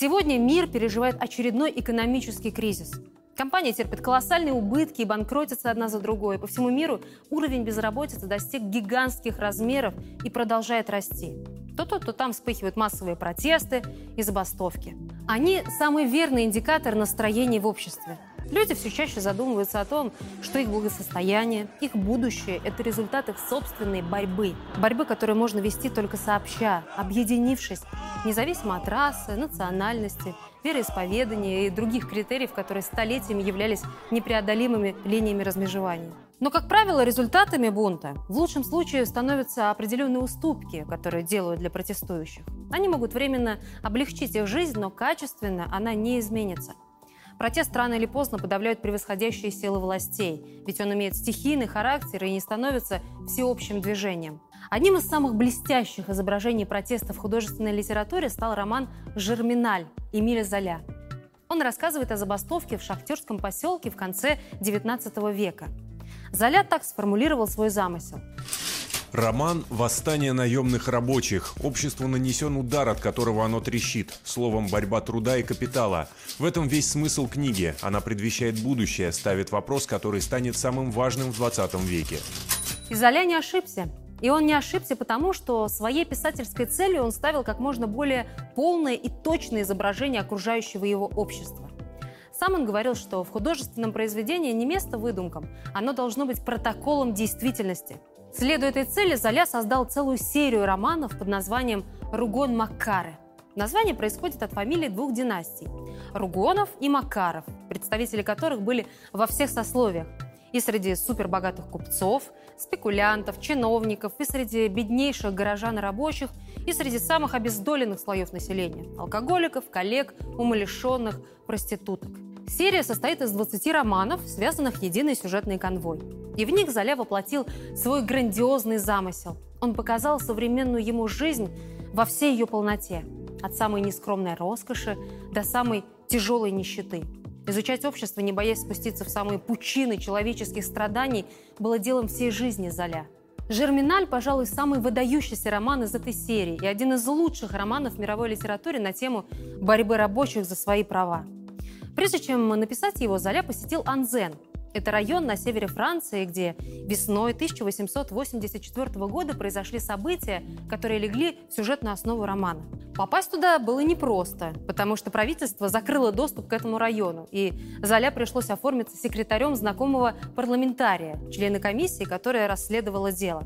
Сегодня мир переживает очередной экономический кризис. Компании терпят колоссальные убытки и банкротятся одна за другой. По всему миру уровень безработицы достиг гигантских размеров и продолжает расти. То тут, то там вспыхивают массовые протесты и забастовки. Они – самый верный индикатор настроений в обществе. Люди все чаще задумываются о том, что их благосостояние, их будущее – это результат их собственной борьбы. Борьбы, которую можно вести только сообща, объединившись, независимо от расы, национальности, вероисповедания и других критериев, которые столетиями являлись непреодолимыми линиями размежевания. Но, как правило, результатами бунта в лучшем случае становятся определенные уступки, которые делают для протестующих. Они могут временно облегчить их жизнь, но качественно она не изменится – Протест рано или поздно подавляют превосходящие силы властей, ведь он имеет стихийный характер и не становится всеобщим движением. Одним из самых блестящих изображений протеста в художественной литературе стал роман «Жерминаль» Эмиля Золя. Он рассказывает о забастовке в шахтерском поселке в конце XIX века. Золя так сформулировал свой замысел. Роман «Восстание наемных рабочих». Обществу нанесен удар, от которого оно трещит. Словом, борьба труда и капитала. В этом весь смысл книги. Она предвещает будущее, ставит вопрос, который станет самым важным в 20 веке. Изоля не ошибся. И он не ошибся потому, что своей писательской целью он ставил как можно более полное и точное изображение окружающего его общества. Сам он говорил, что в художественном произведении не место выдумкам, оно должно быть протоколом действительности – Следуя этой цели, Золя создал целую серию романов под названием «Ругон Маккары». Название происходит от фамилий двух династий – Ругонов и Макаров, представители которых были во всех сословиях. И среди супербогатых купцов, спекулянтов, чиновников, и среди беднейших горожан и рабочих, и среди самых обездоленных слоев населения – алкоголиков, коллег, умалишенных, проституток – Серия состоит из 20 романов, связанных единой сюжетной конвой. И в них Золя воплотил свой грандиозный замысел. Он показал современную ему жизнь во всей ее полноте. От самой нескромной роскоши до самой тяжелой нищеты. Изучать общество, не боясь спуститься в самые пучины человеческих страданий, было делом всей жизни Золя. «Жерминаль», пожалуй, самый выдающийся роман из этой серии и один из лучших романов мировой литературе на тему борьбы рабочих за свои права. Прежде чем написать его, Золя посетил Анзен. Это район на севере Франции, где весной 1884 года произошли события, которые легли в сюжетную основу романа. Попасть туда было непросто, потому что правительство закрыло доступ к этому району, и Золя пришлось оформиться секретарем знакомого парламентария, члена комиссии, которая расследовала дело.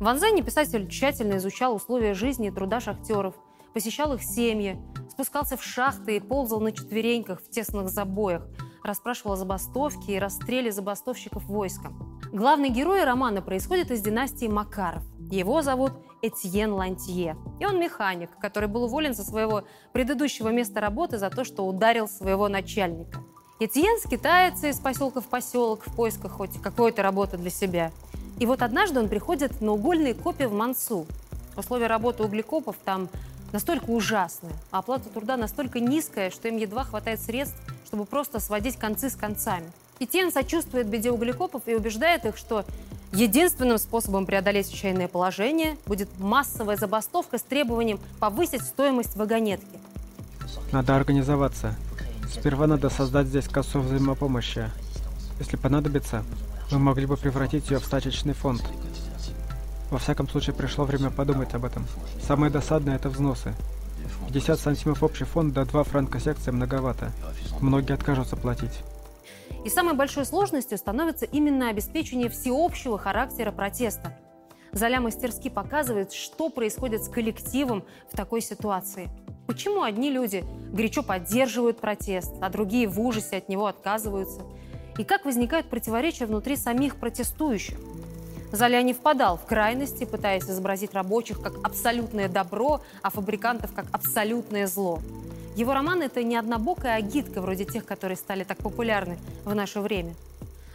В Анзене писатель тщательно изучал условия жизни и труда шахтеров, посещал их семьи, спускался в шахты и ползал на четвереньках в тесных забоях, расспрашивал о забастовке и расстреле забастовщиков войском. Главный герой романа происходит из династии Макаров. Его зовут Этьен Лантье. И он механик, который был уволен со своего предыдущего места работы за то, что ударил своего начальника. Этьен скитается из поселка в поселок в поисках хоть какой-то работы для себя. И вот однажды он приходит на угольные копии в Мансу. Условия работы углекопов там настолько ужасная, а оплата труда настолько низкая, что им едва хватает средств, чтобы просто сводить концы с концами. И Тен сочувствует беде углекопов и убеждает их, что единственным способом преодолеть отчаянное положение будет массовая забастовка с требованием повысить стоимость вагонетки. Надо организоваться. Сперва надо создать здесь кассу взаимопомощи. Если понадобится, мы могли бы превратить ее в стачечный фонд. Во всяком случае, пришло время подумать об этом. Самое досадное – это взносы. 50 сантимов общий фонд до 2 франка секция многовато. Многие откажутся платить. И самой большой сложностью становится именно обеспечение всеобщего характера протеста. Золя мастерски показывает, что происходит с коллективом в такой ситуации. Почему одни люди горячо поддерживают протест, а другие в ужасе от него отказываются? И как возникают противоречия внутри самих протестующих? Золя не впадал в крайности, пытаясь изобразить рабочих как абсолютное добро, а фабрикантов как абсолютное зло. Его роман – это не однобокая агитка, вроде тех, которые стали так популярны в наше время.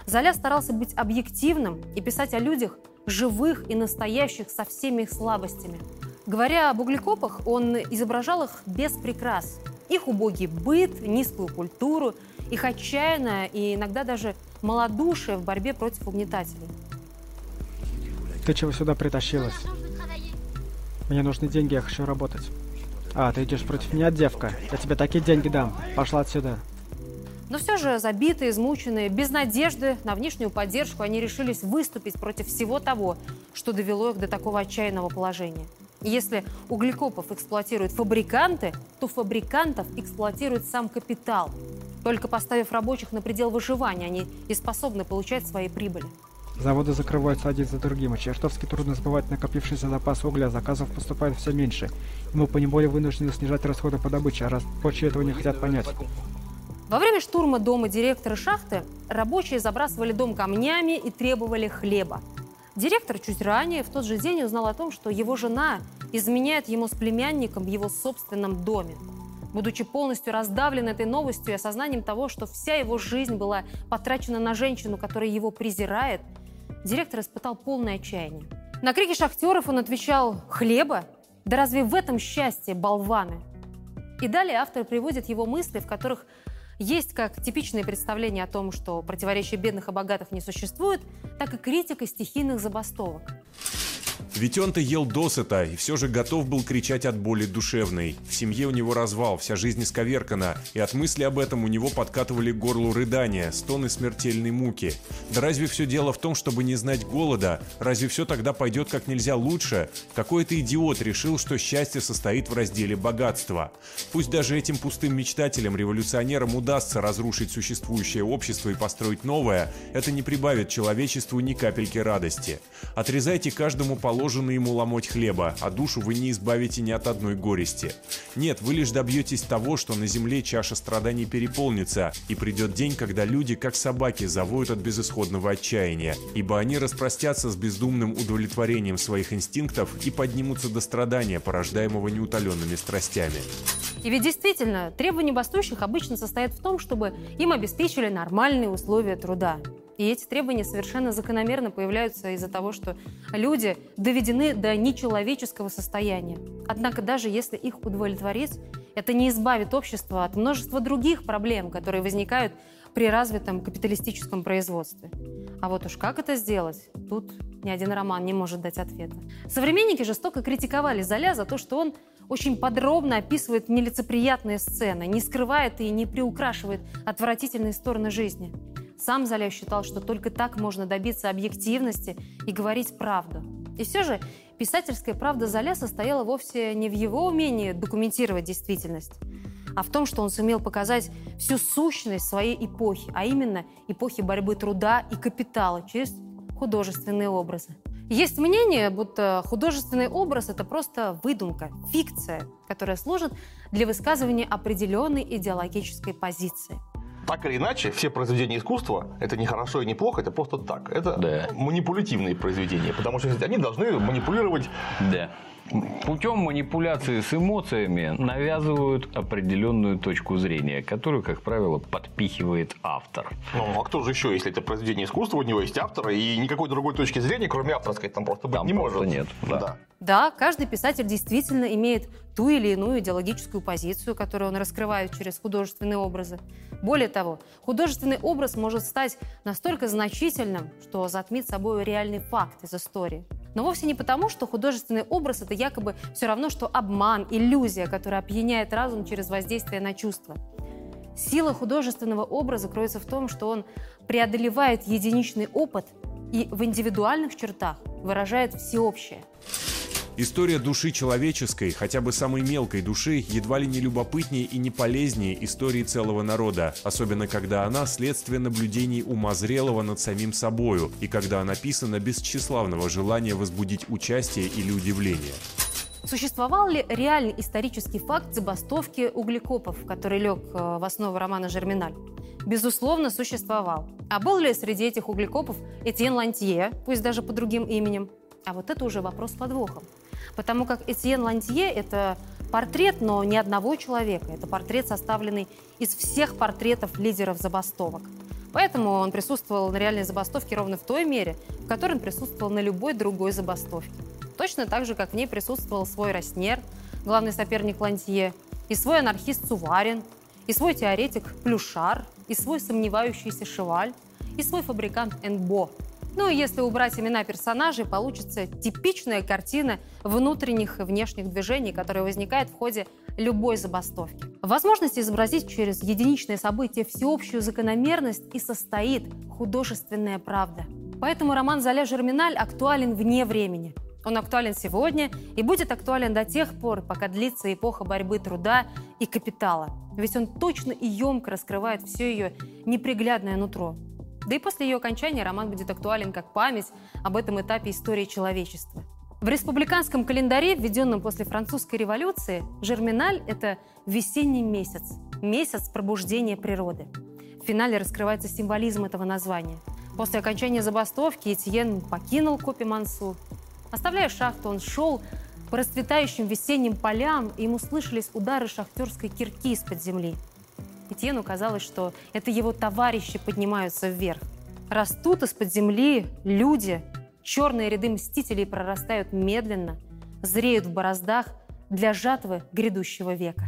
Золя старался быть объективным и писать о людях живых и настоящих со всеми их слабостями. Говоря об углекопах, он изображал их без прикрас. Их убогий быт, низкую культуру, их отчаянное и иногда даже малодушие в борьбе против угнетателей. Ты чего сюда притащилась? Мне нужны деньги, я хочу работать. А, ты идешь против меня, девка? Я тебе такие деньги дам. Пошла отсюда. Но все же забитые, измученные, без надежды на внешнюю поддержку, они решились выступить против всего того, что довело их до такого отчаянного положения. Если углекопов эксплуатируют фабриканты, то фабрикантов эксплуатирует сам капитал. Только поставив рабочих на предел выживания, они и способны получать свои прибыли. Заводы закрываются один за другим, и чертовски трудно сбывать накопившийся запас угля, заказов поступает все меньше. Мы поневоле вынуждены снижать расходы по добыче, а рабочие этого не хотят понять. Во время штурма дома директора шахты рабочие забрасывали дом камнями и требовали хлеба. Директор чуть ранее, в тот же день, узнал о том, что его жена изменяет ему с племянником в его собственном доме. Будучи полностью раздавлен этой новостью и осознанием того, что вся его жизнь была потрачена на женщину, которая его презирает, директор испытал полное отчаяние. На крики шахтеров он отвечал «Хлеба? Да разве в этом счастье, болваны?» И далее автор приводит его мысли, в которых есть как типичные представления о том, что противоречия бедных и богатых не существует, так и критика стихийных забастовок. Ведь он-то ел досыта и все же готов был кричать от боли душевной. В семье у него развал, вся жизнь исковеркана, и от мысли об этом у него подкатывали к горлу рыдания, стоны смертельной муки. Да разве все дело в том, чтобы не знать голода? Разве все тогда пойдет как нельзя лучше? Какой-то идиот решил, что счастье состоит в разделе богатства. Пусть даже этим пустым мечтателям, революционерам удастся разрушить существующее общество и построить новое, это не прибавит человечеству ни капельки радости. Отрезайте каждому положено ему ломоть хлеба, а душу вы не избавите ни от одной горести. Нет, вы лишь добьетесь того, что на земле чаша страданий переполнится, и придет день, когда люди, как собаки, завоют от безысходного отчаяния, ибо они распростятся с бездумным удовлетворением своих инстинктов и поднимутся до страдания, порождаемого неутоленными страстями. И ведь действительно, требования бастующих обычно состоят в том, чтобы им обеспечили нормальные условия труда. И эти требования совершенно закономерно появляются из-за того, что люди доведены до нечеловеческого состояния. Однако даже если их удовлетворить, это не избавит общество от множества других проблем, которые возникают при развитом капиталистическом производстве. А вот уж как это сделать, тут ни один роман не может дать ответа. Современники жестоко критиковали Золя за то, что он очень подробно описывает нелицеприятные сцены, не скрывает и не приукрашивает отвратительные стороны жизни. Сам Золя считал, что только так можно добиться объективности и говорить правду. И все же писательская правда Золя состояла вовсе не в его умении документировать действительность, а в том, что он сумел показать всю сущность своей эпохи, а именно эпохи борьбы труда и капитала через художественные образы. Есть мнение, будто художественный образ – это просто выдумка, фикция, которая служит для высказывания определенной идеологической позиции – так или иначе, все произведения искусства это не хорошо и не плохо, это просто так. Это да. манипулятивные произведения, потому что они должны манипулировать да. Путем манипуляции с эмоциями навязывают определенную точку зрения, которую, как правило, подпихивает автор. Ну, а кто же еще, если это произведение искусства, у него есть автор, и никакой другой точки зрения, кроме авторской, там просто быть там не может. нет. Да. да. Да, каждый писатель действительно имеет ту или иную идеологическую позицию, которую он раскрывает через художественные образы. Более того, художественный образ может стать настолько значительным, что затмит собой реальный факт из истории. Но вовсе не потому, что художественный образ – это якобы все равно, что обман, иллюзия, которая опьяняет разум через воздействие на чувства. Сила художественного образа кроется в том, что он преодолевает единичный опыт и в индивидуальных чертах выражает всеобщее. История души человеческой, хотя бы самой мелкой души, едва ли не любопытнее и не полезнее истории целого народа, особенно когда она следствие наблюдений ума зрелого над самим собою и когда написана без тщеславного желания возбудить участие или удивление. Существовал ли реальный исторический факт забастовки углекопов, который лег э, в основу романа «Жерминаль»? Безусловно, существовал. А был ли среди этих углекопов Этьен Лантье, пусть даже по другим именем? А вот это уже вопрос с подвохом. Потому как Этьен Лантье – это портрет, но не одного человека. Это портрет, составленный из всех портретов лидеров забастовок. Поэтому он присутствовал на реальной забастовке ровно в той мере, в которой он присутствовал на любой другой забастовке. Точно так же, как в ней присутствовал свой Роснер, главный соперник Лантье, и свой анархист Суварин, и свой теоретик Плюшар, и свой сомневающийся Шеваль, и свой фабрикант Энбо. Ну и если убрать имена персонажей, получится типичная картина внутренних и внешних движений, которая возникает в ходе любой забастовки. Возможность изобразить через единичные события всеобщую закономерность и состоит художественная правда. Поэтому роман «Золя Жерминаль» актуален вне времени. Он актуален сегодня и будет актуален до тех пор, пока длится эпоха борьбы труда и капитала. Ведь он точно и емко раскрывает все ее неприглядное нутро. Да и после ее окончания роман будет актуален как память об этом этапе истории человечества. В республиканском календаре, введенном после французской революции, Жерминаль – это весенний месяц, месяц пробуждения природы. В финале раскрывается символизм этого названия. После окончания забастовки Этьен покинул Копи-Мансу. Оставляя шахту, он шел по расцветающим весенним полям, и ему слышались удары шахтерской кирки из-под земли. Этьену казалось, что это его товарищи поднимаются вверх. Растут из-под земли люди, черные ряды мстителей прорастают медленно, зреют в бороздах для жатвы грядущего века.